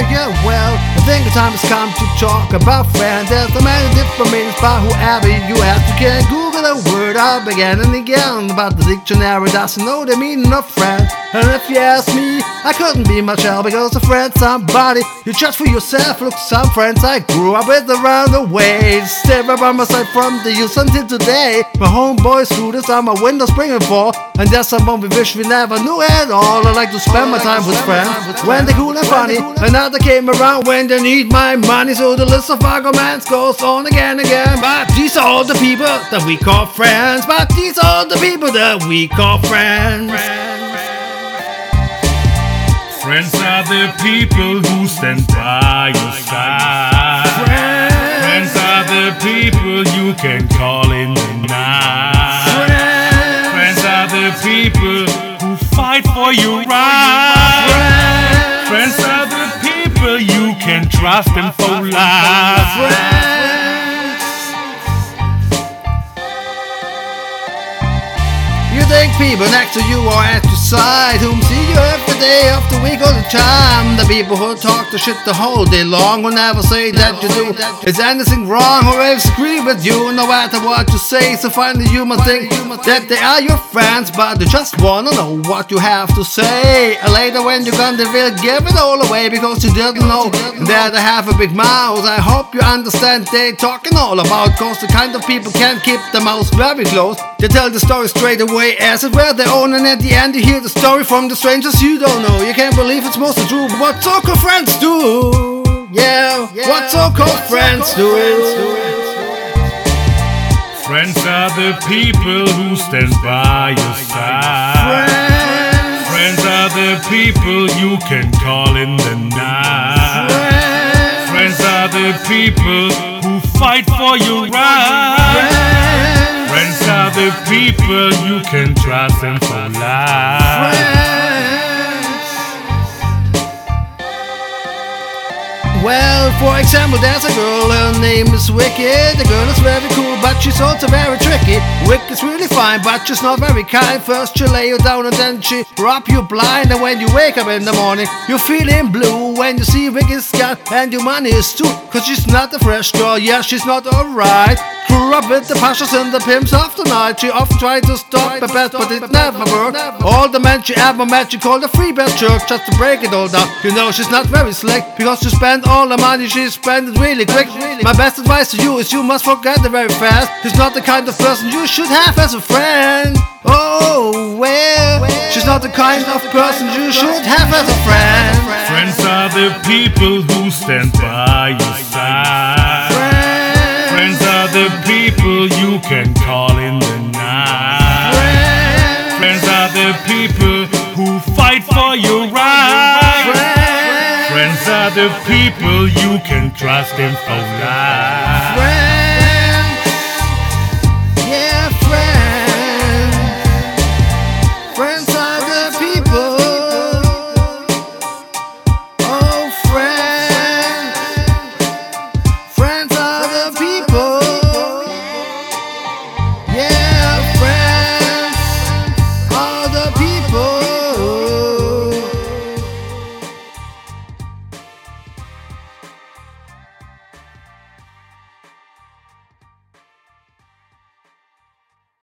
yeah, yeah, well, I think the time has come to talk about friends. There's so many different meanings by whoever you ask. You can Google the word up again and again, but the dictionary doesn't know the meaning of friend. And if you ask me, I couldn't be much help because a friend, somebody you judge for yourself. Look, some friends I grew up with around the way, stay right by my side from the youth until today. My homeboys through the summer, winter, spring, and fall, and there's someone we wish we never knew at all. I like to spend my time with friends when they're cool and funny. Another came around when they need my money, so the list of arguments goes on again and again. These are the people that we call friends. But these are the people that we call friends. Friends are the people who stand by your side. Friends are the people you can call in the night. Friends are the people who fight for your right. Friends are the people you can trust and for life. Think people next to you are at your side, whom see you every day of the week all the time. The people who talk the shit the whole day long will never say that you do. Is anything wrong or else agree with you, no matter what you say. So finally you must think that they are your friends, but they just wanna know what you have to say. Later when you're gone, they will give it all away because you didn't know that I have a big mouth. I hope you understand they talking all about, cause the kind of people can't keep their mouths very close. They tell the story straight away as if we're their own, and at the end you hear the story from the strangers you don't know. You can't believe it's mostly true, but what so-called friends do. Yeah, what so-called friends do. Friends are the people who stand by your side. Friends are the people you can call in the night. Friends are the people who fight for your right. The people you can trust and for life. Well, for example, there's a girl, her name is Wicked. The girl is very cool, but she's also very tricky. Wicked's really fine, but she's not very kind. First she lay you down and then she rub you blind. And when you wake up in the morning, you're feeling blue when you see Wicked's got and your money is too. Cause she's not a fresh girl, yeah, she's not alright. Grew up with the pashas and the pimps of the night. She often tried to stop her best, but it never worked. All the men she ever met, she called a free best jerk just to break it all down. You know she's not very slick because she spent all the money she spent it really quick. My best advice to you is you must forget her very fast. She's not the kind of person you should have as a friend. Oh, well, she's not the kind of person you should have as a friend. Friends are the people who stand by your side. Friends are the people you can call in the night. Friends are the people the people you can trust and for life.